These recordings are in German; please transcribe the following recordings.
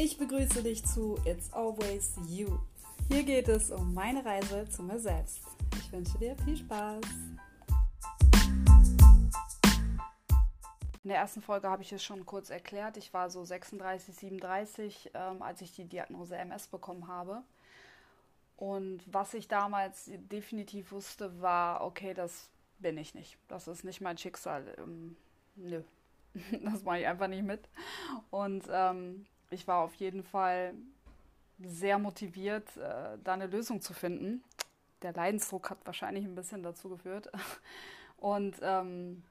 Ich begrüße dich zu It's Always You. Hier geht es um meine Reise zu mir selbst. Ich wünsche dir viel Spaß. In der ersten Folge habe ich es schon kurz erklärt. Ich war so 36, 37, ähm, als ich die Diagnose MS bekommen habe. Und was ich damals definitiv wusste, war, okay, das bin ich nicht. Das ist nicht mein Schicksal. Ähm, nö, das mache ich einfach nicht mit. Und ähm, ich war auf jeden Fall sehr motiviert, äh, da eine Lösung zu finden. Der Leidensdruck hat wahrscheinlich ein bisschen dazu geführt. Und ähm,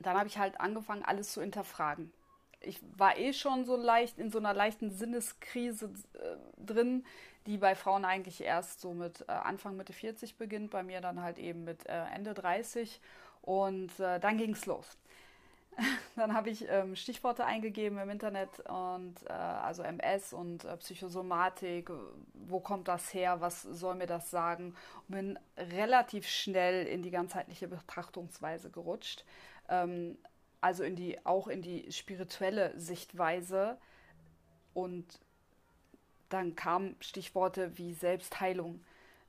dann habe ich halt angefangen, alles zu hinterfragen. Ich war eh schon so leicht in so einer leichten Sinneskrise äh, drin, die bei Frauen eigentlich erst so mit äh, Anfang Mitte 40 beginnt, bei mir dann halt eben mit äh, Ende 30. Und äh, dann ging es los. Dann habe ich ähm, Stichworte eingegeben im Internet und äh, also MS und äh, Psychosomatik, wo kommt das her, was soll mir das sagen? Und bin relativ schnell in die ganzheitliche Betrachtungsweise gerutscht, ähm, also in die auch in die spirituelle Sichtweise. Und dann kamen Stichworte wie Selbstheilung.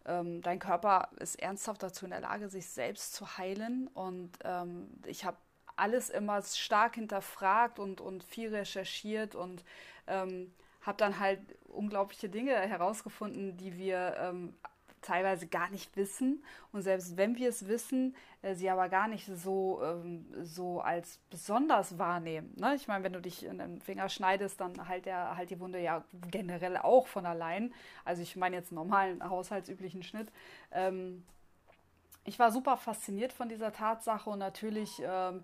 Ähm, dein Körper ist ernsthaft dazu in der Lage, sich selbst zu heilen. Und ähm, ich habe alles immer stark hinterfragt und, und viel recherchiert und ähm, habe dann halt unglaubliche Dinge herausgefunden, die wir ähm, teilweise gar nicht wissen. Und selbst wenn wir es wissen, äh, sie aber gar nicht so, ähm, so als besonders wahrnehmen. Ne? Ich meine, wenn du dich in den Finger schneidest, dann halt, der, halt die Wunde ja generell auch von allein. Also ich meine jetzt normalen, haushaltsüblichen Schnitt. Ähm, ich war super fasziniert von dieser Tatsache und natürlich ähm,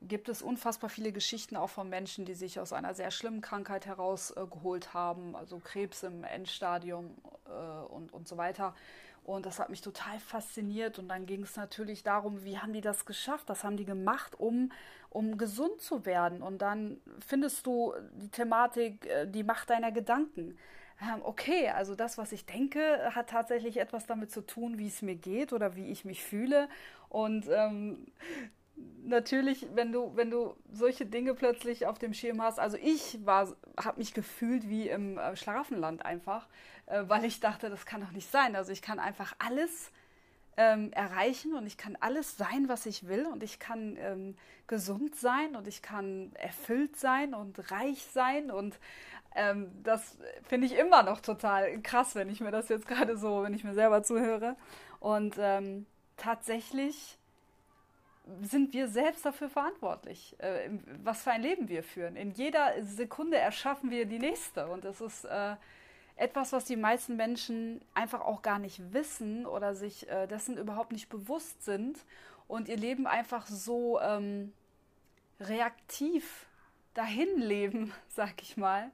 gibt es unfassbar viele Geschichten auch von Menschen, die sich aus einer sehr schlimmen Krankheit herausgeholt äh, haben, also Krebs im Endstadium äh, und, und so weiter. Und das hat mich total fasziniert. Und dann ging es natürlich darum, wie haben die das geschafft? Was haben die gemacht, um, um gesund zu werden? Und dann findest du die Thematik, äh, die Macht deiner Gedanken. Ähm, okay, also das, was ich denke, hat tatsächlich etwas damit zu tun, wie es mir geht oder wie ich mich fühle. Und ähm, natürlich, wenn du, wenn du solche Dinge plötzlich auf dem Schirm hast, also ich war, habe mich gefühlt wie im äh, Schlafenland einfach, äh, weil ich dachte, das kann doch nicht sein. Also ich kann einfach alles ähm, erreichen und ich kann alles sein, was ich will und ich kann ähm, gesund sein und ich kann erfüllt sein und reich sein und ähm, das finde ich immer noch total krass, wenn ich mir das jetzt gerade so, wenn ich mir selber zuhöre und ähm, tatsächlich sind wir selbst dafür verantwortlich, äh, was für ein Leben wir führen. In jeder Sekunde erschaffen wir die nächste. Und das ist äh, etwas, was die meisten Menschen einfach auch gar nicht wissen oder sich äh, dessen überhaupt nicht bewusst sind und ihr Leben einfach so ähm, reaktiv dahin leben, sag ich mal.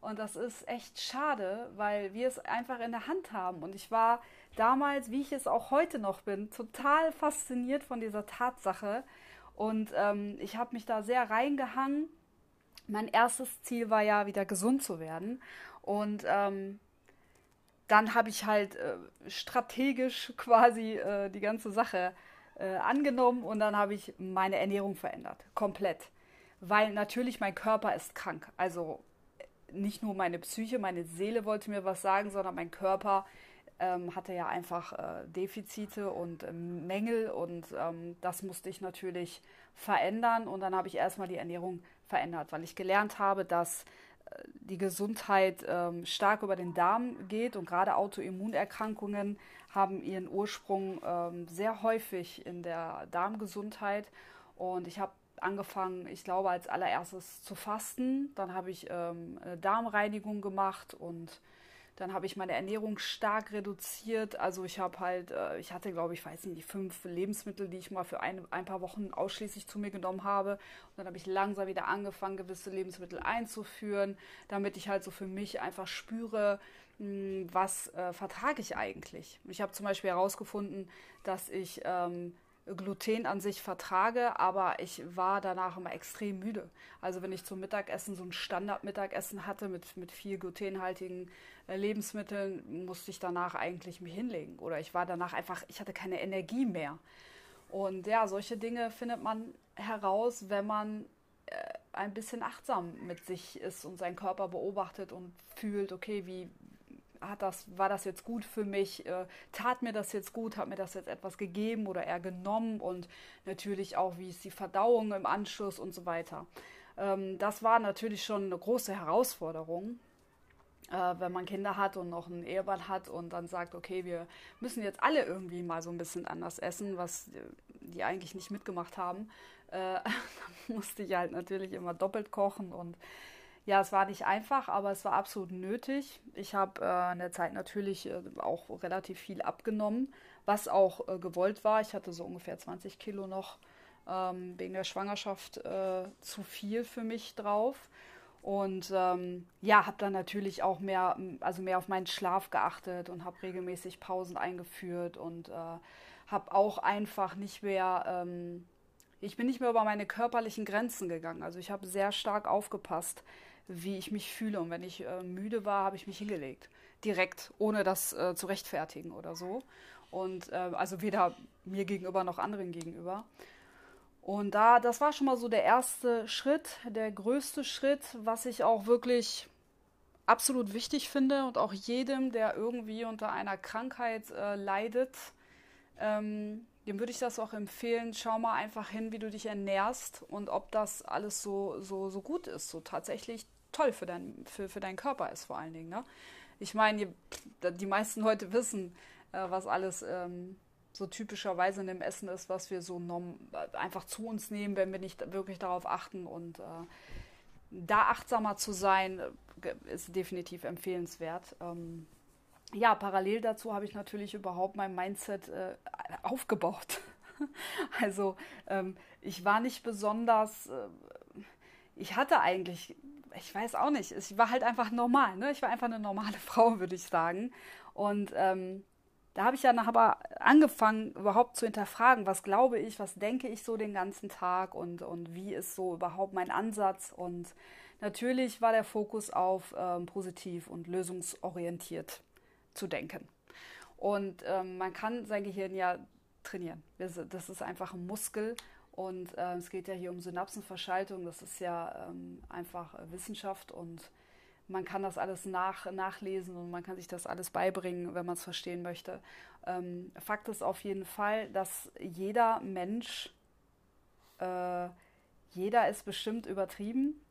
Und das ist echt schade, weil wir es einfach in der Hand haben. Und ich war damals, wie ich es auch heute noch bin, total fasziniert von dieser Tatsache. Und ähm, ich habe mich da sehr reingehangen. Mein erstes Ziel war ja, wieder gesund zu werden. Und ähm, dann habe ich halt äh, strategisch quasi äh, die ganze Sache äh, angenommen und dann habe ich meine Ernährung verändert. Komplett. Weil natürlich mein Körper ist krank. Also nicht nur meine Psyche, meine Seele wollte mir was sagen, sondern mein Körper ähm, hatte ja einfach äh, Defizite und äh, Mängel und ähm, das musste ich natürlich verändern. Und dann habe ich erstmal die Ernährung verändert, weil ich gelernt habe, dass äh, die Gesundheit ähm, stark über den Darm geht. Und gerade Autoimmunerkrankungen haben ihren Ursprung ähm, sehr häufig in der Darmgesundheit. Und ich habe angefangen, ich glaube, als allererstes zu fasten. Dann habe ich ähm, eine Darmreinigung gemacht und dann habe ich meine Ernährung stark reduziert. Also ich habe halt, äh, ich hatte, glaube ich, weiß nicht, die fünf Lebensmittel, die ich mal für ein, ein paar Wochen ausschließlich zu mir genommen habe. Und dann habe ich langsam wieder angefangen, gewisse Lebensmittel einzuführen, damit ich halt so für mich einfach spüre, mh, hm, was äh, vertrage ich eigentlich. Ich habe zum Beispiel herausgefunden, dass ich ähm, Gluten an sich vertrage, aber ich war danach immer extrem müde. Also wenn ich zum Mittagessen so ein Standardmittagessen hatte mit, mit viel glutenhaltigen äh, Lebensmitteln, musste ich danach eigentlich mich hinlegen. Oder ich war danach einfach, ich hatte keine Energie mehr. Und ja, solche Dinge findet man heraus, wenn man äh, ein bisschen achtsam mit sich ist und seinen Körper beobachtet und fühlt, okay, wie hat das, war das jetzt gut für mich, äh, tat mir das jetzt gut, hat mir das jetzt etwas gegeben oder eher genommen und natürlich auch, wie ist die Verdauung im Anschluss und so weiter. Ähm, das war natürlich schon eine große Herausforderung, äh, wenn man Kinder hat und noch einen Ehemann hat und dann sagt, okay, wir müssen jetzt alle irgendwie mal so ein bisschen anders essen, was die eigentlich nicht mitgemacht haben. Äh, dann musste ich halt natürlich immer doppelt kochen und ja, es war nicht einfach, aber es war absolut nötig. Ich habe äh, in der Zeit natürlich äh, auch relativ viel abgenommen, was auch äh, gewollt war. Ich hatte so ungefähr 20 Kilo noch ähm, wegen der Schwangerschaft äh, zu viel für mich drauf. Und ähm, ja, habe dann natürlich auch mehr, also mehr auf meinen Schlaf geachtet und habe regelmäßig Pausen eingeführt und äh, habe auch einfach nicht mehr, ähm, ich bin nicht mehr über meine körperlichen Grenzen gegangen. Also ich habe sehr stark aufgepasst, wie ich mich fühle. Und wenn ich äh, müde war, habe ich mich hingelegt. Direkt, ohne das äh, zu rechtfertigen oder so. Und äh, also weder mir gegenüber noch anderen gegenüber. Und da, das war schon mal so der erste Schritt, der größte Schritt, was ich auch wirklich absolut wichtig finde und auch jedem, der irgendwie unter einer Krankheit äh, leidet, ähm, dem würde ich das auch empfehlen. Schau mal einfach hin, wie du dich ernährst und ob das alles so, so, so gut ist, so tatsächlich toll für, dein, für, für deinen Körper ist vor allen Dingen. Ne? Ich meine, die meisten Leute wissen, äh, was alles ähm, so typischerweise in dem Essen ist, was wir so norm, einfach zu uns nehmen, wenn wir nicht wirklich darauf achten. Und äh, da achtsamer zu sein, äh, ist definitiv empfehlenswert. Ähm, ja, parallel dazu habe ich natürlich überhaupt mein Mindset äh, aufgebaut. also ähm, ich war nicht besonders, äh, ich hatte eigentlich ich weiß auch nicht, ich war halt einfach normal, ne? Ich war einfach eine normale Frau, würde ich sagen. Und ähm, da habe ich dann aber angefangen, überhaupt zu hinterfragen, was glaube ich, was denke ich so den ganzen Tag und, und wie ist so überhaupt mein Ansatz. Und natürlich war der Fokus auf ähm, positiv und lösungsorientiert zu denken. Und ähm, man kann sein Gehirn ja trainieren. Das ist einfach ein Muskel und äh, es geht ja hier um Synapsenverschaltung. Das ist ja ähm, einfach Wissenschaft und man kann das alles nach, nachlesen und man kann sich das alles beibringen, wenn man es verstehen möchte. Ähm, Fakt ist auf jeden Fall, dass jeder Mensch, äh, jeder ist bestimmt übertrieben.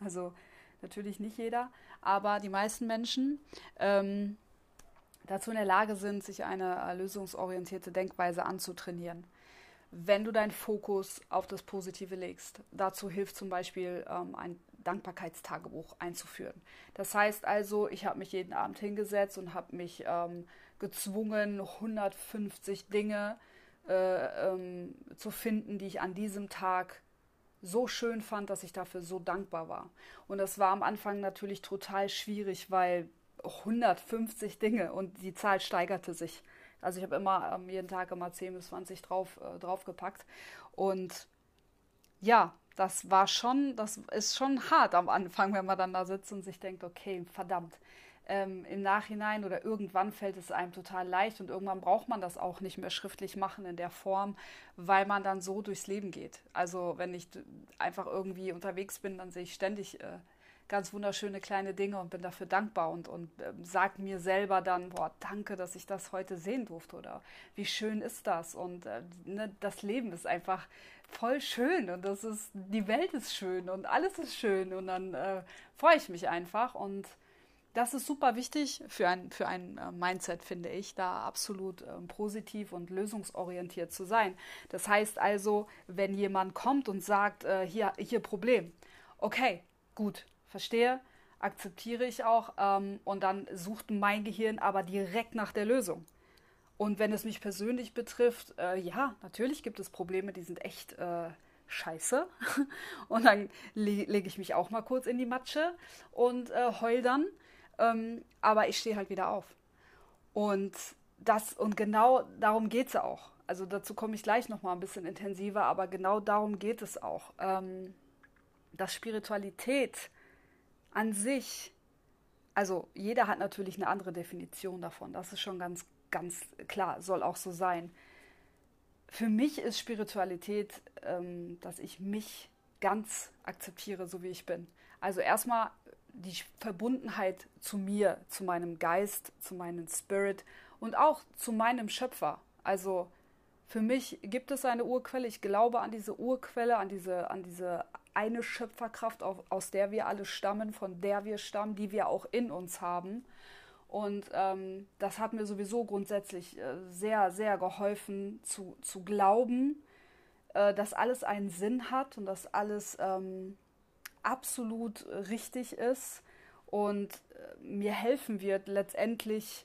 Also natürlich nicht jeder, aber die meisten Menschen ähm, dazu in der Lage sind, sich eine äh, lösungsorientierte Denkweise anzutrainieren wenn du deinen Fokus auf das Positive legst. Dazu hilft zum Beispiel ähm, ein Dankbarkeitstagebuch einzuführen. Das heißt also, ich habe mich jeden Abend hingesetzt und habe mich ähm, gezwungen, 150 Dinge äh, ähm, zu finden, die ich an diesem Tag so schön fand, dass ich dafür so dankbar war. Und das war am Anfang natürlich total schwierig, weil 150 Dinge und die Zahl steigerte sich. Also ich habe immer ähm, jeden Tag immer 10 bis 20 drauf, äh, draufgepackt. Und ja, das war schon, das ist schon hart am Anfang, wenn man dann da sitzt und sich denkt, okay, verdammt. Ähm, Im Nachhinein oder irgendwann fällt es einem total leicht und irgendwann braucht man das auch nicht mehr schriftlich machen in der Form, weil man dann so durchs Leben geht. Also wenn ich einfach irgendwie unterwegs bin, dann sehe ich ständig äh, ganz wunderschöne kleine Dinge und bin dafür dankbar und, und äh, sag mir selber dann, boah, danke, dass ich das heute sehen durfte oder wie schön ist das und äh, ne, das Leben ist einfach voll schön und das ist, die Welt ist schön und alles ist schön und dann äh, freue ich mich einfach und das ist super wichtig für ein, für ein äh, Mindset, finde ich, da absolut äh, positiv und lösungsorientiert zu sein. Das heißt also, wenn jemand kommt und sagt, äh, hier, hier Problem, okay, gut, verstehe, akzeptiere ich auch ähm, und dann sucht mein Gehirn aber direkt nach der Lösung. Und wenn es mich persönlich betrifft, äh, ja, natürlich gibt es Probleme, die sind echt äh, scheiße. und dann le lege ich mich auch mal kurz in die Matsche und äh, heul dann. Ähm, aber ich stehe halt wieder auf. Und das, und genau darum geht es auch. Also dazu komme ich gleich nochmal ein bisschen intensiver, aber genau darum geht es auch. Ähm, dass Spiritualität an sich, also jeder hat natürlich eine andere Definition davon, das ist schon ganz, ganz klar, soll auch so sein. Für mich ist Spiritualität, ähm, dass ich mich ganz akzeptiere, so wie ich bin. Also erstmal die Verbundenheit zu mir, zu meinem Geist, zu meinem Spirit und auch zu meinem Schöpfer. Also für mich gibt es eine Urquelle. Ich glaube an diese Urquelle, an diese, an diese eine Schöpferkraft, aus der wir alle stammen, von der wir stammen, die wir auch in uns haben. Und ähm, das hat mir sowieso grundsätzlich äh, sehr, sehr geholfen zu, zu glauben, äh, dass alles einen Sinn hat und dass alles ähm, absolut richtig ist und äh, mir helfen wird, letztendlich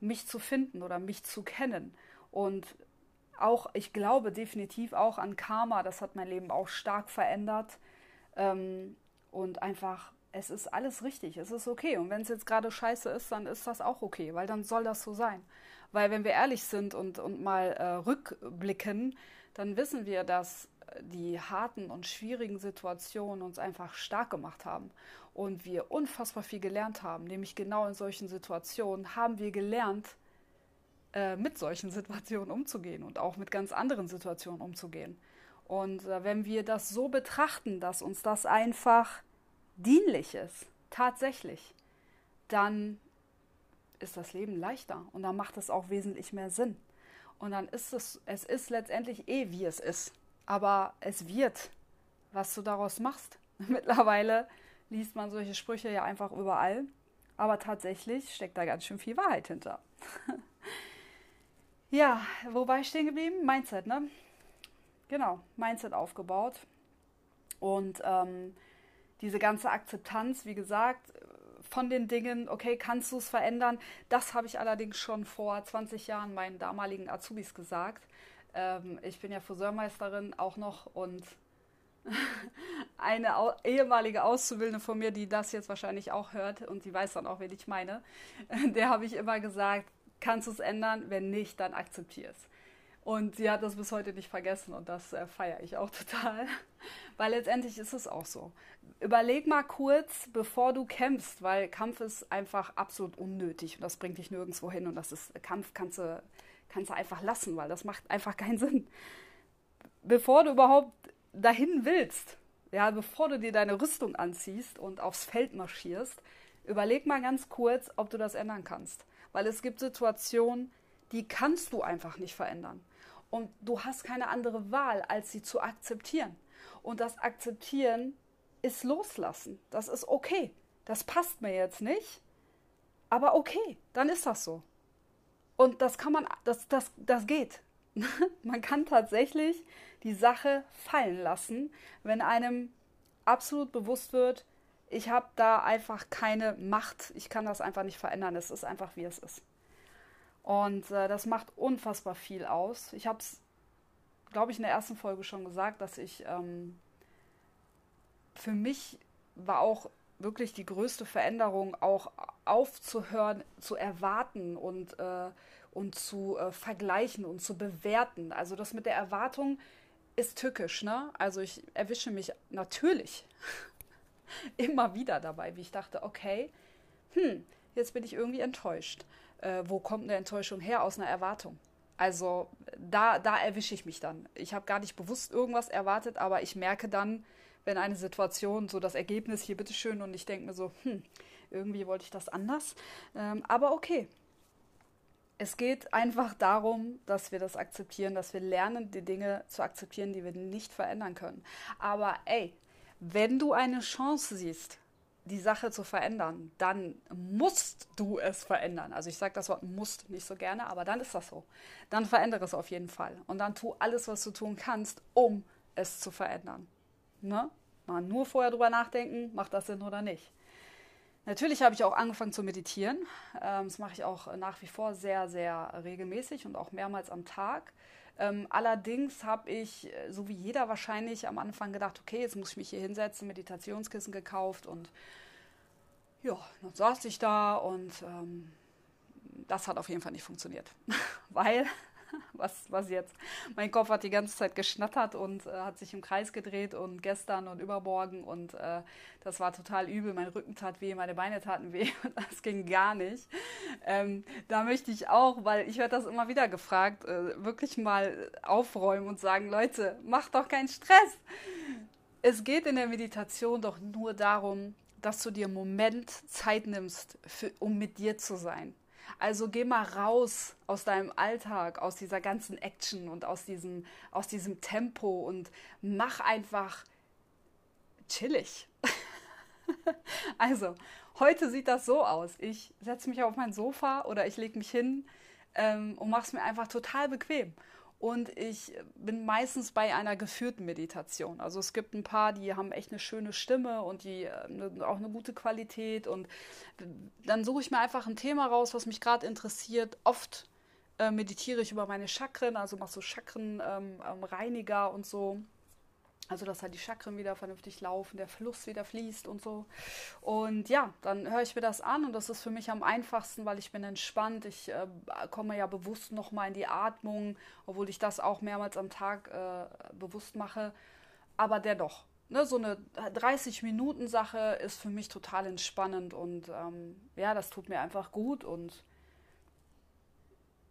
mich zu finden oder mich zu kennen. Und auch, ich glaube definitiv auch an Karma, das hat mein Leben auch stark verändert. Ähm, und einfach, es ist alles richtig, es ist okay. Und wenn es jetzt gerade scheiße ist, dann ist das auch okay, weil dann soll das so sein. Weil wenn wir ehrlich sind und, und mal äh, rückblicken, dann wissen wir, dass die harten und schwierigen Situationen uns einfach stark gemacht haben und wir unfassbar viel gelernt haben. Nämlich genau in solchen Situationen haben wir gelernt, äh, mit solchen Situationen umzugehen und auch mit ganz anderen Situationen umzugehen. Und äh, wenn wir das so betrachten, dass uns das einfach dienlich ist, tatsächlich, dann ist das Leben leichter und dann macht es auch wesentlich mehr Sinn. Und dann ist es, es ist letztendlich eh, wie es ist. Aber es wird, was du daraus machst. Mittlerweile liest man solche Sprüche ja einfach überall. Aber tatsächlich steckt da ganz schön viel Wahrheit hinter. ja, wobei stehen geblieben? Mindset, ne? Genau, Mindset aufgebaut. Und ähm, diese ganze Akzeptanz, wie gesagt, von den Dingen, okay, kannst du es verändern? Das habe ich allerdings schon vor 20 Jahren meinen damaligen Azubis gesagt. Ähm, ich bin ja Friseurmeisterin auch noch und eine au ehemalige Auszubildende von mir, die das jetzt wahrscheinlich auch hört und die weiß dann auch, wen ich meine, der habe ich immer gesagt, kannst du es ändern? Wenn nicht, dann akzeptier es. Und sie hat das bis heute nicht vergessen und das äh, feiere ich auch total, weil letztendlich ist es auch so. Überleg mal kurz, bevor du kämpfst, weil Kampf ist einfach absolut unnötig und das bringt dich nirgendwo hin und das ist Kampf kannst du kannst du einfach lassen, weil das macht einfach keinen Sinn. Bevor du überhaupt dahin willst, ja, bevor du dir deine Rüstung anziehst und aufs Feld marschierst, überleg mal ganz kurz, ob du das ändern kannst. Weil es gibt Situationen, die kannst du einfach nicht verändern. Und du hast keine andere Wahl, als sie zu akzeptieren. Und das Akzeptieren ist loslassen. Das ist okay. Das passt mir jetzt nicht. Aber okay, dann ist das so. Und das kann man, das, das, das geht. man kann tatsächlich die Sache fallen lassen, wenn einem absolut bewusst wird, ich habe da einfach keine Macht, ich kann das einfach nicht verändern, es ist einfach wie es ist. Und äh, das macht unfassbar viel aus. Ich habe es, glaube ich, in der ersten Folge schon gesagt, dass ich ähm, für mich war auch wirklich die größte Veränderung, auch aufzuhören, zu erwarten und, äh, und zu äh, vergleichen und zu bewerten. Also das mit der Erwartung ist tückisch, ne? Also ich erwische mich natürlich immer wieder dabei, wie ich dachte, okay, hm, jetzt bin ich irgendwie enttäuscht. Äh, wo kommt eine Enttäuschung her? Aus einer Erwartung. Also da, da erwische ich mich dann. Ich habe gar nicht bewusst irgendwas erwartet, aber ich merke dann, wenn eine Situation so das Ergebnis hier bitteschön und ich denke mir so, hm, irgendwie wollte ich das anders. Ähm, aber okay. Es geht einfach darum, dass wir das akzeptieren, dass wir lernen, die Dinge zu akzeptieren, die wir nicht verändern können. Aber ey, wenn du eine Chance siehst, die Sache zu verändern, dann musst du es verändern. Also ich sage das Wort musst nicht so gerne, aber dann ist das so. Dann verändere es auf jeden Fall. Und dann tu alles, was du tun kannst, um es zu verändern. Ne? Mal nur vorher drüber nachdenken, macht das Sinn oder nicht. Natürlich habe ich auch angefangen zu meditieren. Ähm, das mache ich auch nach wie vor sehr, sehr regelmäßig und auch mehrmals am Tag. Ähm, allerdings habe ich, so wie jeder wahrscheinlich, am Anfang gedacht, okay, jetzt muss ich mich hier hinsetzen, Meditationskissen gekauft und ja, dann saß ich da und ähm, das hat auf jeden Fall nicht funktioniert. Weil was, was jetzt? Mein Kopf hat die ganze Zeit geschnattert und äh, hat sich im Kreis gedreht und gestern und übermorgen und äh, das war total übel. Mein Rücken tat weh, meine Beine taten weh und das ging gar nicht. Ähm, da möchte ich auch, weil ich werde das immer wieder gefragt, äh, wirklich mal aufräumen und sagen, Leute, macht doch keinen Stress. es geht in der Meditation doch nur darum, dass du dir einen Moment Zeit nimmst, für, um mit dir zu sein. Also geh mal raus aus deinem Alltag, aus dieser ganzen Action und aus diesem, aus diesem Tempo und mach einfach chillig. also, heute sieht das so aus. Ich setze mich auf mein Sofa oder ich lege mich hin ähm, und mache es mir einfach total bequem. Und ich bin meistens bei einer geführten Meditation. Also es gibt ein paar, die haben echt eine schöne Stimme und die äh, auch eine gute Qualität. Und dann suche ich mir einfach ein Thema raus, was mich gerade interessiert. Oft äh, meditiere ich über meine Chakren, also mache so Chakrenreiniger ähm, ähm, und so. Also, dass halt die Chakren wieder vernünftig laufen, der Fluss wieder fließt und so. Und ja, dann höre ich mir das an und das ist für mich am einfachsten, weil ich bin entspannt. Ich äh, komme ja bewusst nochmal in die Atmung, obwohl ich das auch mehrmals am Tag äh, bewusst mache. Aber dennoch, ne, so eine 30-Minuten-Sache ist für mich total entspannend und ähm, ja, das tut mir einfach gut und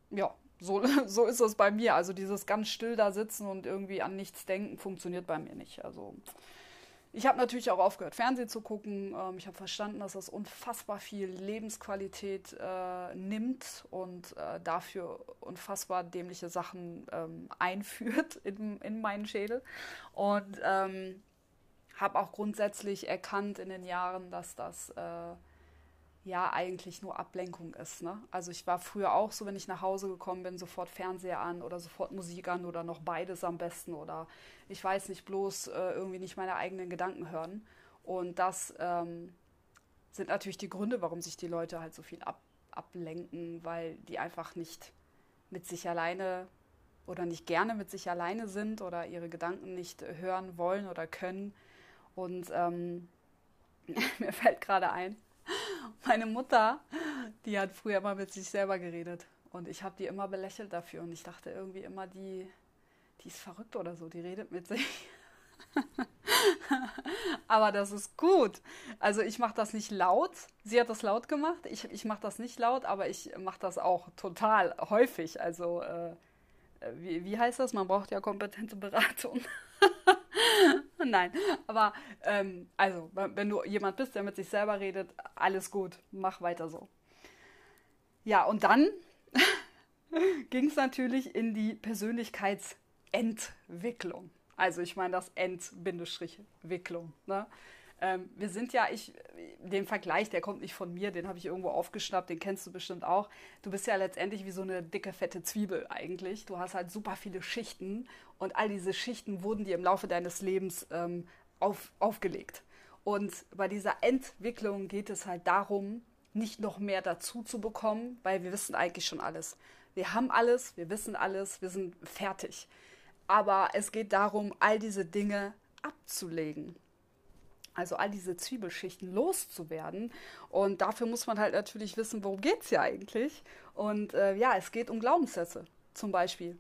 ja, so, so ist es bei mir. Also dieses ganz still da sitzen und irgendwie an nichts denken funktioniert bei mir nicht. Also ich habe natürlich auch aufgehört, Fernsehen zu gucken. Ähm, ich habe verstanden, dass das unfassbar viel Lebensqualität äh, nimmt und äh, dafür unfassbar dämliche Sachen ähm, einführt in, in meinen Schädel. Und ähm, habe auch grundsätzlich erkannt in den Jahren, dass das äh, ja eigentlich nur Ablenkung ist. Ne? Also ich war früher auch so, wenn ich nach Hause gekommen bin, sofort Fernseher an oder sofort Musik an oder noch beides am besten oder ich weiß nicht, bloß äh, irgendwie nicht meine eigenen Gedanken hören. Und das ähm, sind natürlich die Gründe, warum sich die Leute halt so viel ab, ablenken, weil die einfach nicht mit sich alleine oder nicht gerne mit sich alleine sind oder ihre Gedanken nicht hören wollen oder können. Und ähm, mir fällt gerade ein, meine Mutter, die hat früher immer mit sich selber geredet. Und ich habe die immer belächelt dafür. Und ich dachte irgendwie immer, die, die ist verrückt oder so, die redet mit sich. aber das ist gut. Also ich mache das nicht laut. Sie hat das laut gemacht. Ich, ich mache das nicht laut, aber ich mache das auch total häufig. Also äh, wie, wie heißt das? Man braucht ja kompetente Beratung. Nein, aber ähm, also, wenn du jemand bist, der mit sich selber redet, alles gut, mach weiter so. Ja, und dann ging es natürlich in die Persönlichkeitsentwicklung. Also ich meine das End-Wicklung. Ne? Ähm, wir sind ja, ich, den Vergleich, der kommt nicht von mir, den habe ich irgendwo aufgeschnappt, den kennst du bestimmt auch. Du bist ja letztendlich wie so eine dicke, fette Zwiebel eigentlich. Du hast halt super viele Schichten und all diese Schichten wurden dir im Laufe deines Lebens ähm, auf, aufgelegt. Und bei dieser Entwicklung geht es halt darum, nicht noch mehr dazu zu bekommen, weil wir wissen eigentlich schon alles. Wir haben alles, wir wissen alles, wir sind fertig. Aber es geht darum, all diese Dinge abzulegen also all diese Zwiebelschichten loszuwerden. Und dafür muss man halt natürlich wissen, worum geht es ja eigentlich. Und äh, ja, es geht um Glaubenssätze zum Beispiel.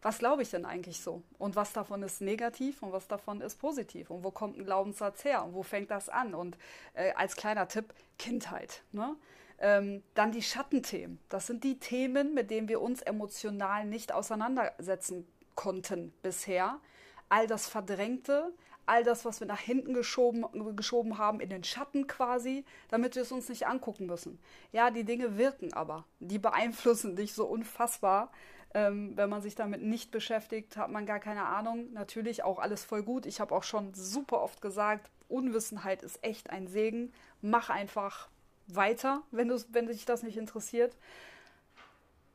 Was glaube ich denn eigentlich so? Und was davon ist negativ und was davon ist positiv? Und wo kommt ein Glaubenssatz her? Und wo fängt das an? Und äh, als kleiner Tipp, Kindheit. Ne? Ähm, dann die Schattenthemen. Das sind die Themen, mit denen wir uns emotional nicht auseinandersetzen konnten bisher. All das Verdrängte, all das, was wir nach hinten geschoben, geschoben haben, in den Schatten quasi, damit wir es uns nicht angucken müssen. Ja, die Dinge wirken aber. Die beeinflussen dich so unfassbar. Ähm, wenn man sich damit nicht beschäftigt, hat man gar keine Ahnung. Natürlich auch alles voll gut. Ich habe auch schon super oft gesagt, Unwissenheit ist echt ein Segen. Mach einfach weiter, wenn, wenn dich das nicht interessiert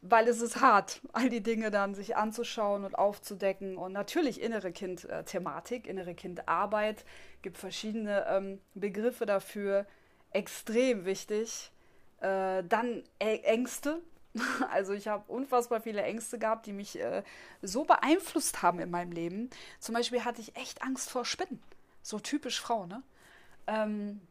weil es ist hart, all die Dinge dann sich anzuschauen und aufzudecken. Und natürlich innere Kind-Thematik, innere Kind-Arbeit, gibt verschiedene ähm, Begriffe dafür, extrem wichtig. Äh, dann Ängste. Also ich habe unfassbar viele Ängste gehabt, die mich äh, so beeinflusst haben in meinem Leben. Zum Beispiel hatte ich echt Angst vor Spinnen. So typisch Frau, ne? Ähm,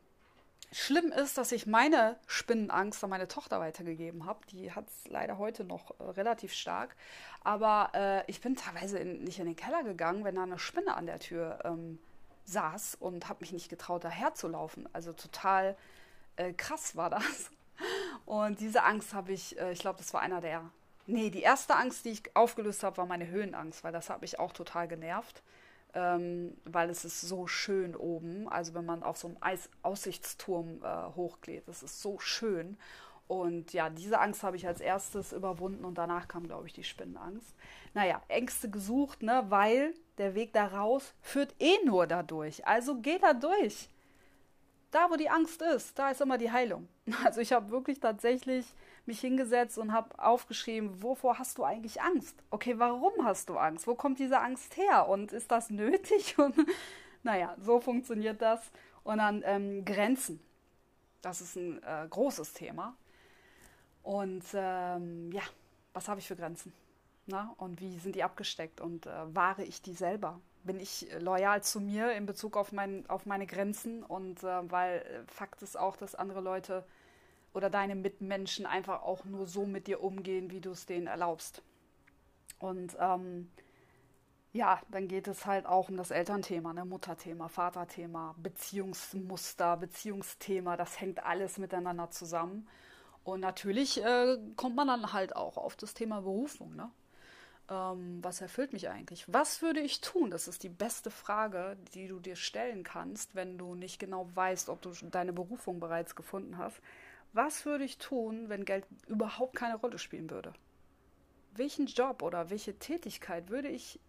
Schlimm ist, dass ich meine Spinnenangst an meine Tochter weitergegeben habe. Die hat es leider heute noch äh, relativ stark. Aber äh, ich bin teilweise in, nicht in den Keller gegangen, wenn da eine Spinne an der Tür ähm, saß und habe mich nicht getraut, daher zu laufen. Also total äh, krass war das. Und diese Angst habe ich, äh, ich glaube, das war einer der. Nee, die erste Angst, die ich aufgelöst habe, war meine Höhenangst, weil das hat mich auch total genervt ähm, weil es ist so schön oben. Also wenn man auf so einem Eis Aussichtsturm äh, hochgeht, das ist so schön. Und ja, diese Angst habe ich als erstes überwunden und danach kam, glaube ich, die Spinnenangst. Naja, Ängste gesucht, ne, weil der Weg da raus führt eh nur dadurch. Also geh da durch. Da, wo die Angst ist, da ist immer die Heilung. Also ich habe wirklich tatsächlich mich hingesetzt und habe aufgeschrieben, wovor hast du eigentlich Angst? Okay, warum hast du Angst? Wo kommt diese Angst her? Und ist das nötig? Und naja, so funktioniert das. Und dann ähm, Grenzen. Das ist ein äh, großes Thema. Und ähm, ja, was habe ich für Grenzen? Na, und wie sind die abgesteckt? Und äh, wahre ich die selber? Bin ich loyal zu mir in Bezug auf, mein, auf meine Grenzen? Und äh, weil äh, Fakt ist auch, dass andere Leute oder deine Mitmenschen einfach auch nur so mit dir umgehen, wie du es denen erlaubst. Und ähm, ja, dann geht es halt auch um das Elternthema, ne? Mutterthema, Vaterthema, Beziehungsmuster, Beziehungsthema, das hängt alles miteinander zusammen. Und natürlich äh, kommt man dann halt auch auf das Thema Berufung. Ne? Ähm, was erfüllt mich eigentlich? Was würde ich tun? Das ist die beste Frage, die du dir stellen kannst, wenn du nicht genau weißt, ob du deine Berufung bereits gefunden hast. Was würde ich tun, wenn Geld überhaupt keine Rolle spielen würde? Welchen Job oder welche Tätigkeit würde ich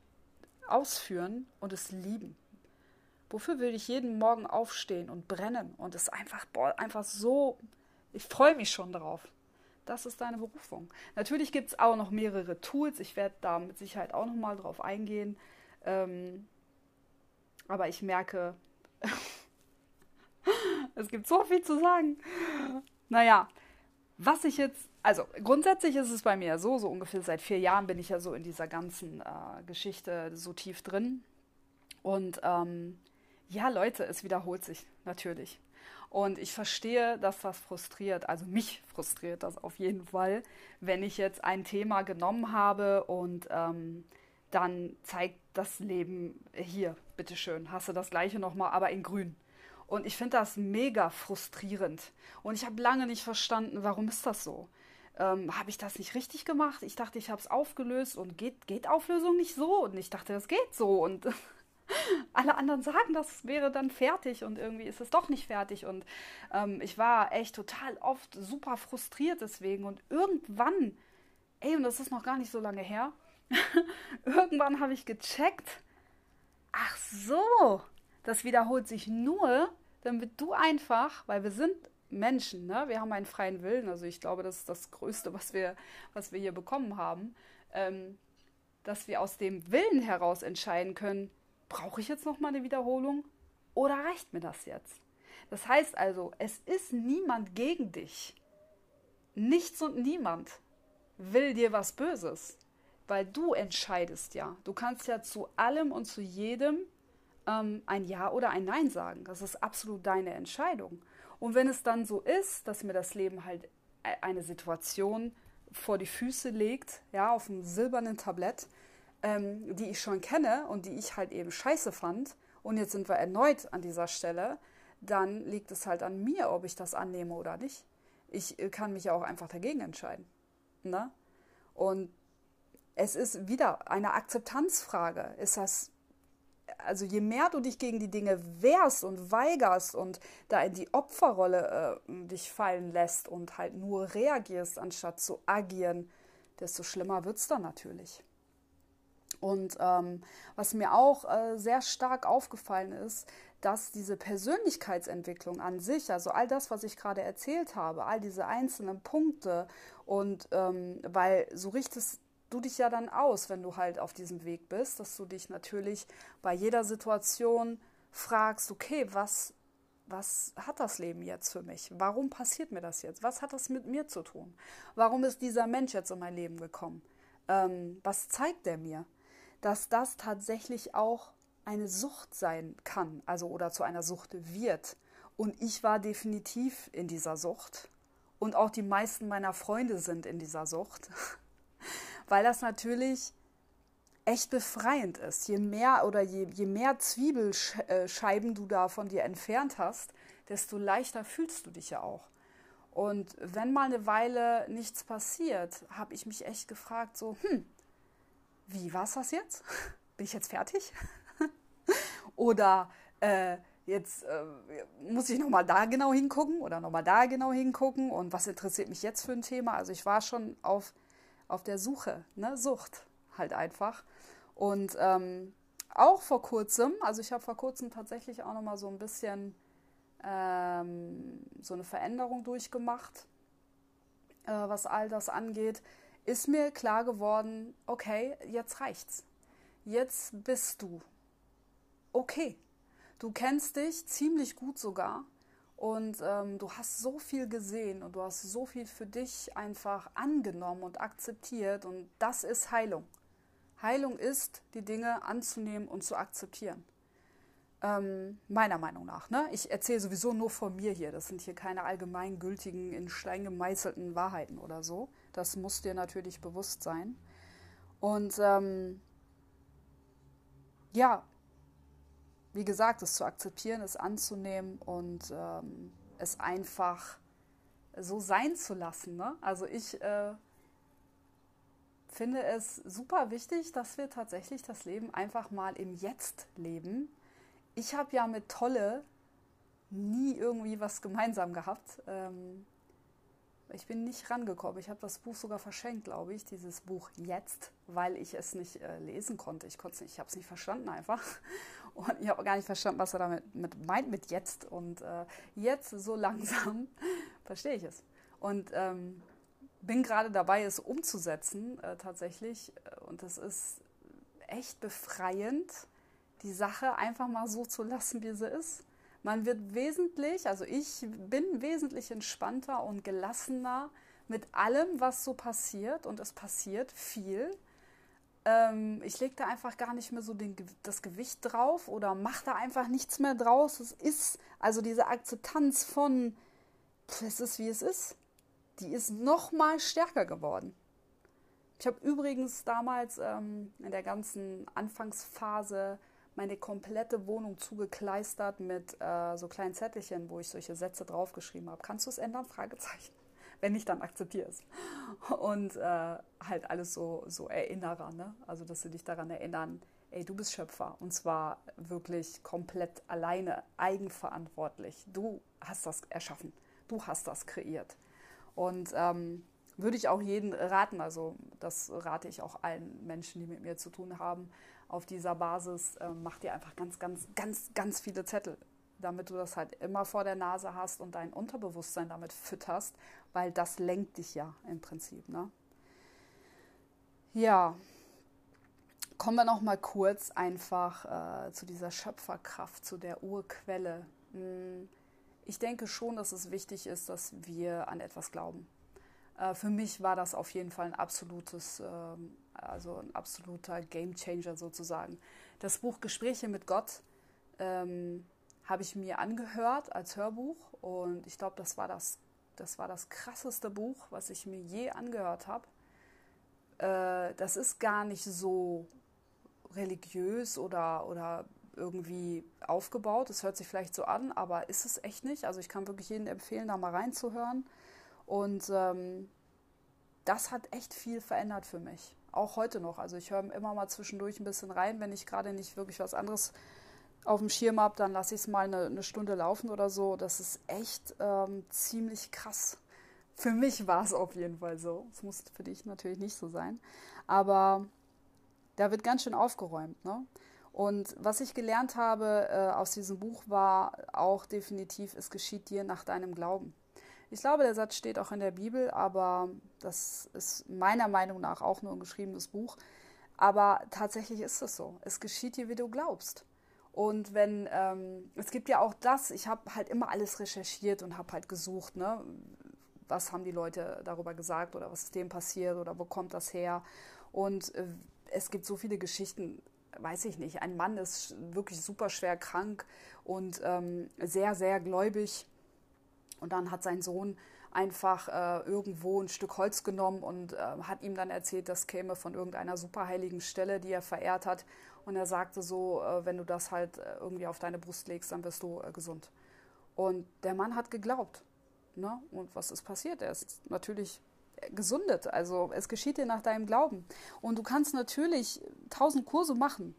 ausführen und es lieben? Wofür würde ich jeden Morgen aufstehen und brennen und es einfach, boah, einfach so, ich freue mich schon drauf. Das ist deine Berufung. Natürlich gibt es auch noch mehrere Tools. Ich werde da mit Sicherheit auch noch mal drauf eingehen. Ähm, aber ich merke, es gibt so viel zu sagen. Naja, was ich jetzt, also grundsätzlich ist es bei mir so, so ungefähr seit vier Jahren bin ich ja so in dieser ganzen äh, Geschichte so tief drin. Und ähm, ja, Leute, es wiederholt sich natürlich. Und ich verstehe, dass das frustriert, also mich frustriert das auf jeden Fall, wenn ich jetzt ein Thema genommen habe und ähm, dann zeigt das Leben hier, bitteschön, hast du das gleiche nochmal, aber in grün. Und ich finde das mega frustrierend. Und ich habe lange nicht verstanden, warum ist das so? Ähm, habe ich das nicht richtig gemacht? Ich dachte, ich habe es aufgelöst und geht, geht Auflösung nicht so? Und ich dachte, das geht so. Und alle anderen sagen, das wäre dann fertig und irgendwie ist es doch nicht fertig. Und ähm, ich war echt total oft super frustriert deswegen. Und irgendwann, ey, und das ist noch gar nicht so lange her, irgendwann habe ich gecheckt, ach so, das wiederholt sich nur, damit du einfach, weil wir sind Menschen, ne? wir haben einen freien Willen, also ich glaube, das ist das Größte, was wir, was wir hier bekommen haben, ähm, dass wir aus dem Willen heraus entscheiden können, brauche ich jetzt noch mal eine Wiederholung oder reicht mir das jetzt? Das heißt also, es ist niemand gegen dich. Nichts und niemand will dir was Böses, weil du entscheidest ja. Du kannst ja zu allem und zu jedem ähm, ein Ja oder ein Nein sagen. Das ist absolut deine Entscheidung. Und wenn es dann so ist, dass mir das Leben halt e-, eine Situation vor die Füße legt, ja, auf einem silbernen Tablett, ähm, die ich schon kenne und die ich halt eben scheiße fand, und jetzt sind wir erneut an dieser Stelle, dann liegt es halt an mir, ob ich das annehme oder nicht. Ich äh, kann mich ja auch einfach dagegen entscheiden. Ne? Und es ist wieder eine Akzeptanzfrage. Ist das also je mehr du dich gegen die Dinge wehrst und weigerst und da in die Opferrolle äh, dich fallen lässt und halt nur reagierst, anstatt zu agieren, desto schlimmer wird es dann natürlich. Und ähm, was mir auch äh, sehr stark aufgefallen ist, dass diese Persönlichkeitsentwicklung an sich, also all das, was ich gerade erzählt habe, all diese einzelnen Punkte und ähm, weil so richtest du dich ja dann aus, wenn du halt auf diesem Weg bist, dass du dich natürlich bei jeder Situation fragst, okay, was, was hat das Leben jetzt für mich? Warum passiert mir das jetzt? Was hat das mit mir zu tun? Warum ist dieser Mensch jetzt in mein Leben gekommen? Ähm, was zeigt er mir? Dass das tatsächlich auch eine Sucht sein kann, also oder zu einer Sucht wird. Und ich war definitiv in dieser Sucht. Und auch die meisten meiner Freunde sind in dieser Sucht. weil das natürlich echt befreiend ist. Je mehr oder je, je mehr Zwiebelscheiben du da von dir entfernt hast, desto leichter fühlst du dich ja auch. Und wenn mal eine Weile nichts passiert, habe ich mich echt gefragt, so, hm, wie war es das jetzt? Bin ich jetzt fertig? Oder äh, jetzt äh, muss ich nochmal da genau hingucken oder nochmal da genau hingucken und was interessiert mich jetzt für ein Thema. Also ich war schon auf, auf der Suche, ne? Sucht halt einfach. Und ähm, auch vor kurzem, also ich habe vor kurzem tatsächlich auch nochmal so ein bisschen ähm, so eine Veränderung durchgemacht, äh, was all das angeht, ist mir klar geworden, okay, jetzt reicht's. Jetzt bist du okay. Du kennst dich ziemlich gut sogar und ähm, du hast so viel gesehen und du hast so viel für dich einfach angenommen und akzeptiert und das ist Heilung. Heilung ist, die Dinge anzunehmen und zu akzeptieren. Ähm, meiner Meinung nach. Ne? Ich erzähle sowieso nur von mir hier. Das sind hier keine allgemeingültigen, in Stein gemeißelten Wahrheiten oder so. Das muss dir natürlich bewusst sein. Und ähm, ja, wie gesagt, es zu akzeptieren, es anzunehmen und ähm, es einfach so sein zu lassen. Ne? Also ich äh, finde es super wichtig, dass wir tatsächlich das Leben einfach mal im Jetzt leben ich habe ja mit Tolle nie irgendwie was gemeinsam gehabt. Ähm, ich bin nicht rangekommen. Ich habe das Buch sogar verschenkt, glaube ich, dieses Buch jetzt, weil ich es nicht äh, lesen konnte. Ich ich habe es nicht verstanden einfach. Und ich habe gar nicht verstanden, was er damit mit, meint mit jetzt. Und äh, jetzt so langsam verstehe ich es. Und ähm, bin gerade dabei, es umzusetzen äh, tatsächlich. Und das ist echt befreiend die Sache einfach mal so zu lassen, wie sie ist. Man wird wesentlich, also ich bin wesentlich entspannter und gelassener mit allem, was so passiert. Und es passiert viel. Ähm, ich lege da einfach gar nicht mehr so den, das Gewicht drauf oder mache da einfach nichts mehr draus. Es ist, also diese Akzeptanz von, es ist wie es ist, die ist noch mal stärker geworden. Ich habe übrigens damals ähm, in der ganzen Anfangsphase meine komplette Wohnung zugekleistert mit äh, so kleinen Zettelchen, wo ich solche Sätze draufgeschrieben habe. Kannst du es ändern? Fragezeichen. Wenn nicht, dann akzeptiere es. Und äh, halt alles so, so Erinnerer, ne? Also, dass sie dich daran erinnern, ey, du bist Schöpfer. Und zwar wirklich komplett alleine, eigenverantwortlich. Du hast das erschaffen. Du hast das kreiert. Und ähm, würde ich auch jeden raten, also das rate ich auch allen Menschen, die mit mir zu tun haben, auf dieser Basis äh, mach dir einfach ganz, ganz, ganz, ganz viele Zettel, damit du das halt immer vor der Nase hast und dein Unterbewusstsein damit fütterst, weil das lenkt dich ja im Prinzip. Ne? Ja, kommen wir noch mal kurz einfach äh, zu dieser Schöpferkraft, zu der Urquelle. Hm, ich denke schon, dass es wichtig ist, dass wir an etwas glauben. Äh, für mich war das auf jeden Fall ein absolutes ähm, also ein absoluter Gamechanger sozusagen. Das Buch Gespräche mit Gott ähm, habe ich mir angehört als Hörbuch und ich glaube, das war das, das war das krasseste Buch, was ich mir je angehört habe. Äh, das ist gar nicht so religiös oder, oder irgendwie aufgebaut. Es hört sich vielleicht so an, aber ist es echt nicht. Also ich kann wirklich jedem empfehlen, da mal reinzuhören. Und ähm, das hat echt viel verändert für mich auch heute noch. Also ich höre immer mal zwischendurch ein bisschen rein, wenn ich gerade nicht wirklich was anderes auf dem Schirm habe, dann lasse ich es mal eine, eine, Stunde laufen oder so. Das ist echt ähm, ziemlich krass. Für mich war es auf jeden Fall so. Es muss für dich natürlich nicht so sein. Aber da wird ganz schön aufgeräumt. Ne? Und was ich gelernt habe äh, aus diesem Buch war auch definitiv, es geschieht dir nach deinem Glauben. Ich glaube, der Satz steht auch in der Bibel, aber das ist meiner Meinung nach auch nur ein geschriebenes Buch. Aber tatsächlich ist es so. Es geschieht dir, wie du glaubst. Und wenn, ähm, es gibt ja auch das, ich habe halt immer alles recherchiert und habe halt gesucht, ne? was haben die Leute darüber gesagt oder was ist dem passiert oder wo kommt das her. Und äh, es gibt so viele Geschichten, weiß ich nicht. Ein Mann ist wirklich super schwer krank und ähm, sehr, sehr gläubig und dann hat sein Sohn einfach äh, irgendwo ein Stück Holz genommen und äh, hat ihm dann erzählt, das käme von irgendeiner superheiligen Stelle, die er verehrt hat. Und er sagte so, äh, wenn du das halt äh, irgendwie auf deine Brust legst, dann wirst du äh, gesund. Und der Mann hat geglaubt. Ne? Und was ist passiert? Er ist natürlich gesundet. Also es geschieht dir nach deinem Glauben. Und du kannst natürlich tausend Kurse machen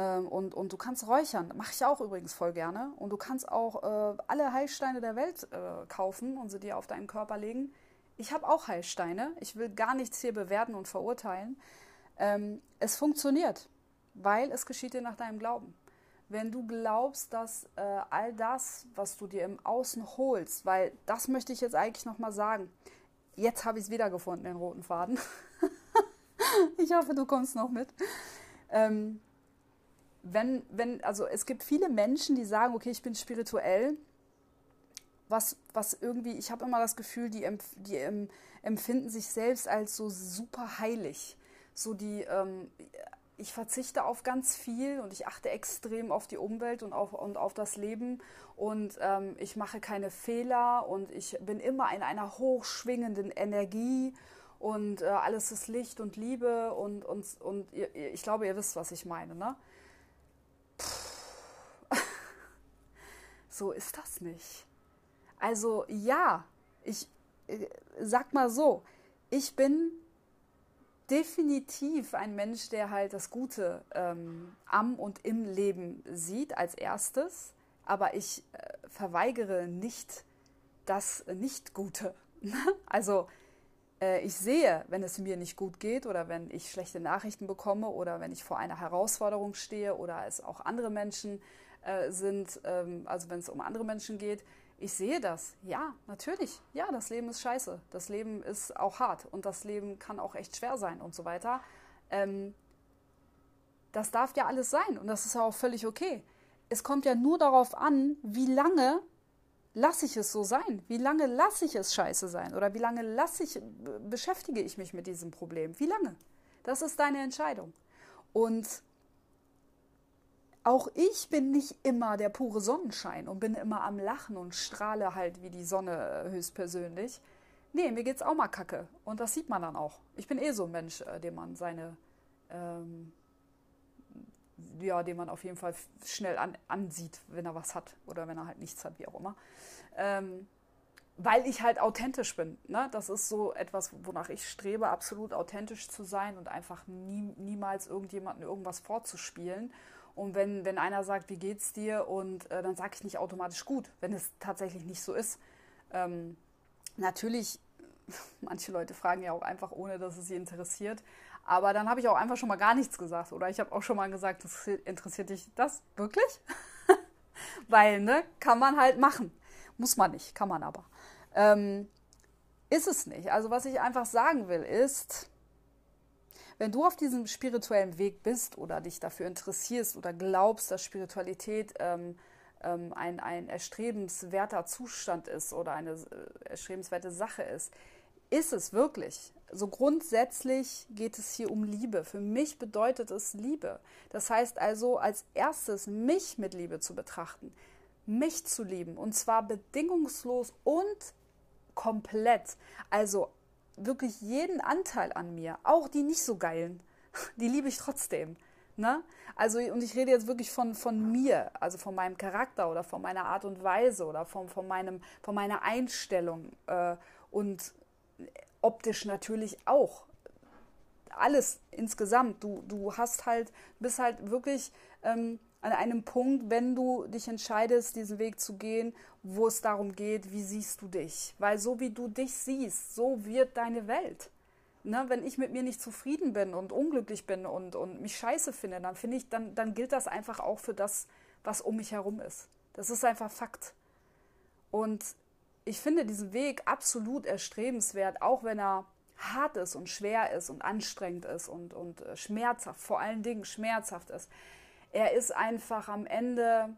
und, und du kannst räuchern, mache ich auch übrigens voll gerne. Und du kannst auch äh, alle Heilsteine der Welt äh, kaufen und sie dir auf deinen Körper legen. Ich habe auch Heilsteine. Ich will gar nichts hier bewerten und verurteilen. Ähm, es funktioniert, weil es geschieht dir nach deinem Glauben. Wenn du glaubst, dass äh, all das, was du dir im Außen holst, weil das möchte ich jetzt eigentlich nochmal sagen. Jetzt habe ich es wiedergefunden, den roten Faden. ich hoffe, du kommst noch mit. Ähm, wenn, wenn, also es gibt viele Menschen, die sagen, okay, ich bin spirituell, was, was irgendwie, ich habe immer das Gefühl, die, die ähm, empfinden sich selbst als so super heilig. So die, ähm, ich verzichte auf ganz viel und ich achte extrem auf die Umwelt und auf, und auf das Leben und ähm, ich mache keine Fehler und ich bin immer in einer hochschwingenden Energie und äh, alles ist Licht und Liebe und, und, und ihr, ich glaube, ihr wisst, was ich meine. Ne? So ist das nicht. Also ja, ich äh, sag mal so, ich bin definitiv ein Mensch, der halt das Gute ähm, am und im Leben sieht als erstes, aber ich äh, verweigere nicht das Nicht-Gute. also äh, ich sehe, wenn es mir nicht gut geht oder wenn ich schlechte Nachrichten bekomme oder wenn ich vor einer Herausforderung stehe oder es auch andere Menschen äh, sind, ähm, also wenn es um andere Menschen geht, ich sehe das. Ja, natürlich. Ja, das Leben ist scheiße. Das Leben ist auch hart und das Leben kann auch echt schwer sein und so weiter. Ähm, das darf ja alles sein und das ist ja auch völlig okay. Es kommt ja nur darauf an, wie lange lasse ich es so sein? Wie lange lasse ich es scheiße sein? Oder wie lange lasse ich, beschäftige ich mich mit diesem Problem? Wie lange? Das ist deine Entscheidung. Und auch ich bin nicht immer der pure Sonnenschein und bin immer am Lachen und strahle halt wie die Sonne äh, höchstpersönlich. Nee, mir geht's auch mal kacke. Und das sieht man dann auch. Ich bin eh so ein Mensch, äh, dem man seine, ähm, ja, dem man auf jeden Fall schnell an, ansieht, wenn er was hat oder wenn er halt nichts hat, wie auch immer. Ähm, weil ich halt authentisch bin. Ne? Das ist so etwas, wonach ich strebe, absolut authentisch zu sein und einfach nie, niemals irgendjemandem irgendwas vorzuspielen und wenn, wenn einer sagt, wie geht's dir? Und äh, dann sage ich nicht automatisch gut, wenn es tatsächlich nicht so ist. Ähm, natürlich, manche Leute fragen ja auch einfach, ohne dass es sie interessiert. Aber dann habe ich auch einfach schon mal gar nichts gesagt. Oder ich habe auch schon mal gesagt, das interessiert dich das wirklich? Weil, ne, kann man halt machen. Muss man nicht, kann man aber. Ähm, ist es nicht. Also was ich einfach sagen will, ist, wenn du auf diesem spirituellen Weg bist oder dich dafür interessierst oder glaubst, dass Spiritualität ähm, ähm, ein, ein erstrebenswerter Zustand ist oder eine äh, erstrebenswerte Sache ist, ist es wirklich. So grundsätzlich geht es hier um Liebe. Für mich bedeutet es Liebe. Das heißt also als erstes mich mit Liebe zu betrachten, mich zu lieben und zwar bedingungslos und komplett. Also wirklich jeden Anteil an mir, auch die nicht so geilen, die liebe ich trotzdem. Ne? Also, und ich rede jetzt wirklich von, von mir, also von meinem Charakter oder von meiner Art und Weise oder von, von, meinem, von meiner Einstellung äh, und optisch natürlich auch. Alles insgesamt. Du, du hast halt, bist halt wirklich ähm, an einem Punkt, wenn du dich entscheidest, diesen Weg zu gehen, wo es darum geht, wie siehst du dich? Weil so wie du dich siehst, so wird deine Welt. Ne, wenn ich mit mir nicht zufrieden bin und unglücklich bin und, und mich scheiße finde, dann finde ich, dann, dann gilt das einfach auch für das, was um mich herum ist. Das ist einfach Fakt. Und ich finde diesen Weg absolut erstrebenswert, auch wenn er hart ist und schwer ist und anstrengend ist und, und äh, schmerzhaft, vor allen Dingen schmerzhaft ist er ist einfach am Ende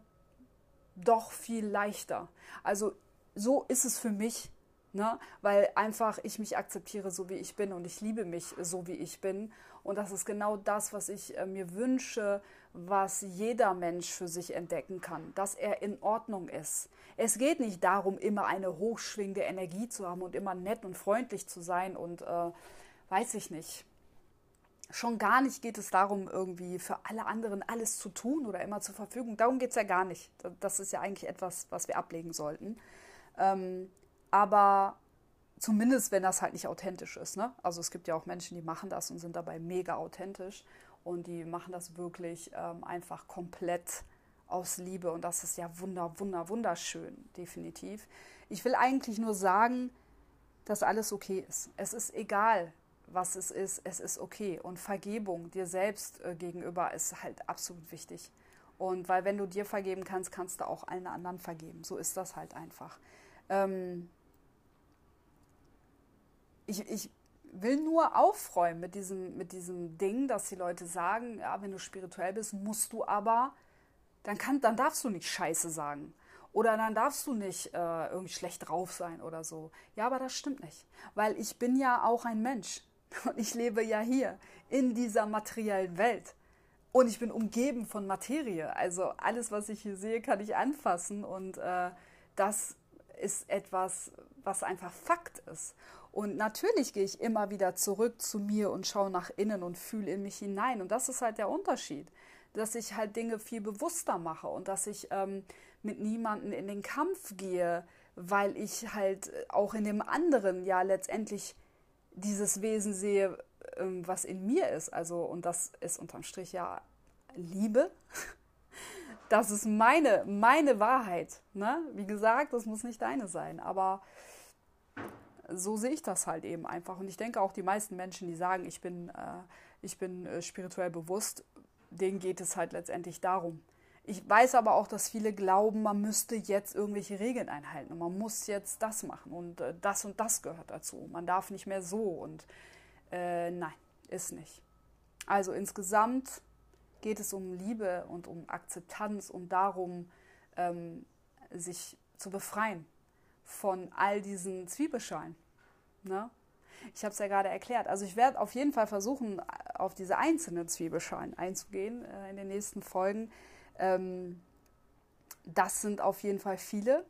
doch viel leichter. Also so ist es für mich, ne? weil einfach ich mich akzeptiere, so wie ich bin und ich liebe mich so wie ich bin. Und das ist genau das, was ich äh, mir wünsche, was jeder Mensch für sich entdecken kann, dass er in Ordnung ist. Es geht nicht darum, immer eine hochschwingende Energie zu haben und immer nett und freundlich zu sein und äh, weiß ich nicht Schon gar nicht geht es darum, irgendwie für alle anderen alles zu tun oder immer zur Verfügung. Darum geht es ja gar nicht. Das ist ja eigentlich etwas, was wir ablegen sollten. Ähm, aber zumindest, wenn das halt nicht authentisch ist. Ne? Also es gibt ja auch Menschen, die machen das und sind dabei mega authentisch. und die machen das wirklich ähm, einfach komplett aus Liebe und das ist ja wunder, wunder, wunderschön, definitiv. Ich will eigentlich nur sagen, dass alles okay ist. Es ist egal, was es ist, es ist okay. Und Vergebung dir selbst äh, gegenüber ist halt absolut wichtig. Und weil wenn du dir vergeben kannst, kannst du auch allen anderen vergeben. So ist das halt einfach. Ähm ich, ich will nur aufräumen mit diesem, mit diesem Ding, dass die Leute sagen, ja, wenn du spirituell bist, musst du aber, dann, kann, dann darfst du nicht Scheiße sagen. Oder dann darfst du nicht äh, irgendwie schlecht drauf sein oder so. Ja, aber das stimmt nicht. Weil ich bin ja auch ein Mensch. Und ich lebe ja hier in dieser materiellen Welt. Und ich bin umgeben von Materie. Also alles, was ich hier sehe, kann ich anfassen. Und äh, das ist etwas, was einfach Fakt ist. Und natürlich gehe ich immer wieder zurück zu mir und schaue nach innen und fühle in mich hinein. Und das ist halt der Unterschied, dass ich halt Dinge viel bewusster mache und dass ich ähm, mit niemandem in den Kampf gehe, weil ich halt auch in dem anderen ja letztendlich dieses Wesen sehe, ähm, was in mir ist. Also, und das ist unterm Strich ja Liebe. Das ist meine, meine Wahrheit. Ne? Wie gesagt, das muss nicht deine sein. Aber so sehe ich das halt eben einfach. Und ich denke auch die meisten Menschen, die sagen, ich bin, äh, ich bin äh, spirituell bewusst, denen geht es halt letztendlich darum. Ich weiß aber auch, dass viele glauben, man müsste jetzt irgendwelche Regeln einhalten und man muss jetzt das machen und äh, das und das gehört dazu. Man darf nicht mehr so und äh, nein, ist nicht. Also insgesamt geht es um Liebe und um Akzeptanz und darum, ähm, sich zu befreien von all diesen Zwiebelschalen. Ne? Ich habe es ja gerade erklärt. Also ich werde auf jeden Fall versuchen, auf diese einzelnen Zwiebelschalen einzugehen äh, in den nächsten Folgen. Ähm, das sind auf jeden Fall viele.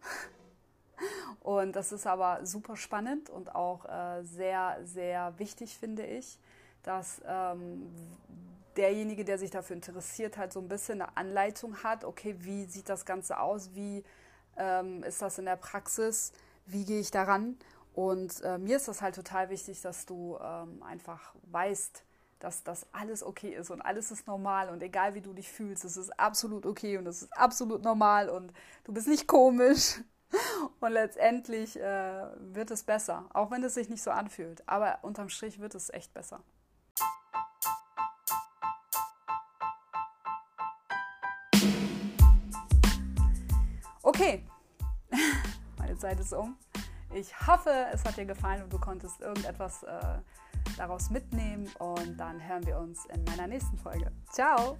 Und das ist aber super spannend und auch äh, sehr, sehr wichtig, finde ich, dass ähm, derjenige, der sich dafür interessiert, halt so ein bisschen eine Anleitung hat, okay, wie sieht das Ganze aus, wie ähm, ist das in der Praxis, wie gehe ich daran. Und äh, mir ist das halt total wichtig, dass du ähm, einfach weißt, dass das alles okay ist und alles ist normal und egal wie du dich fühlst, es ist absolut okay und es ist absolut normal und du bist nicht komisch. Und letztendlich äh, wird es besser, auch wenn es sich nicht so anfühlt. Aber unterm Strich wird es echt besser. Okay, meine Zeit ist um. Ich hoffe, es hat dir gefallen und du konntest irgendetwas äh, daraus mitnehmen und dann hören wir uns in meiner nächsten Folge. Ciao!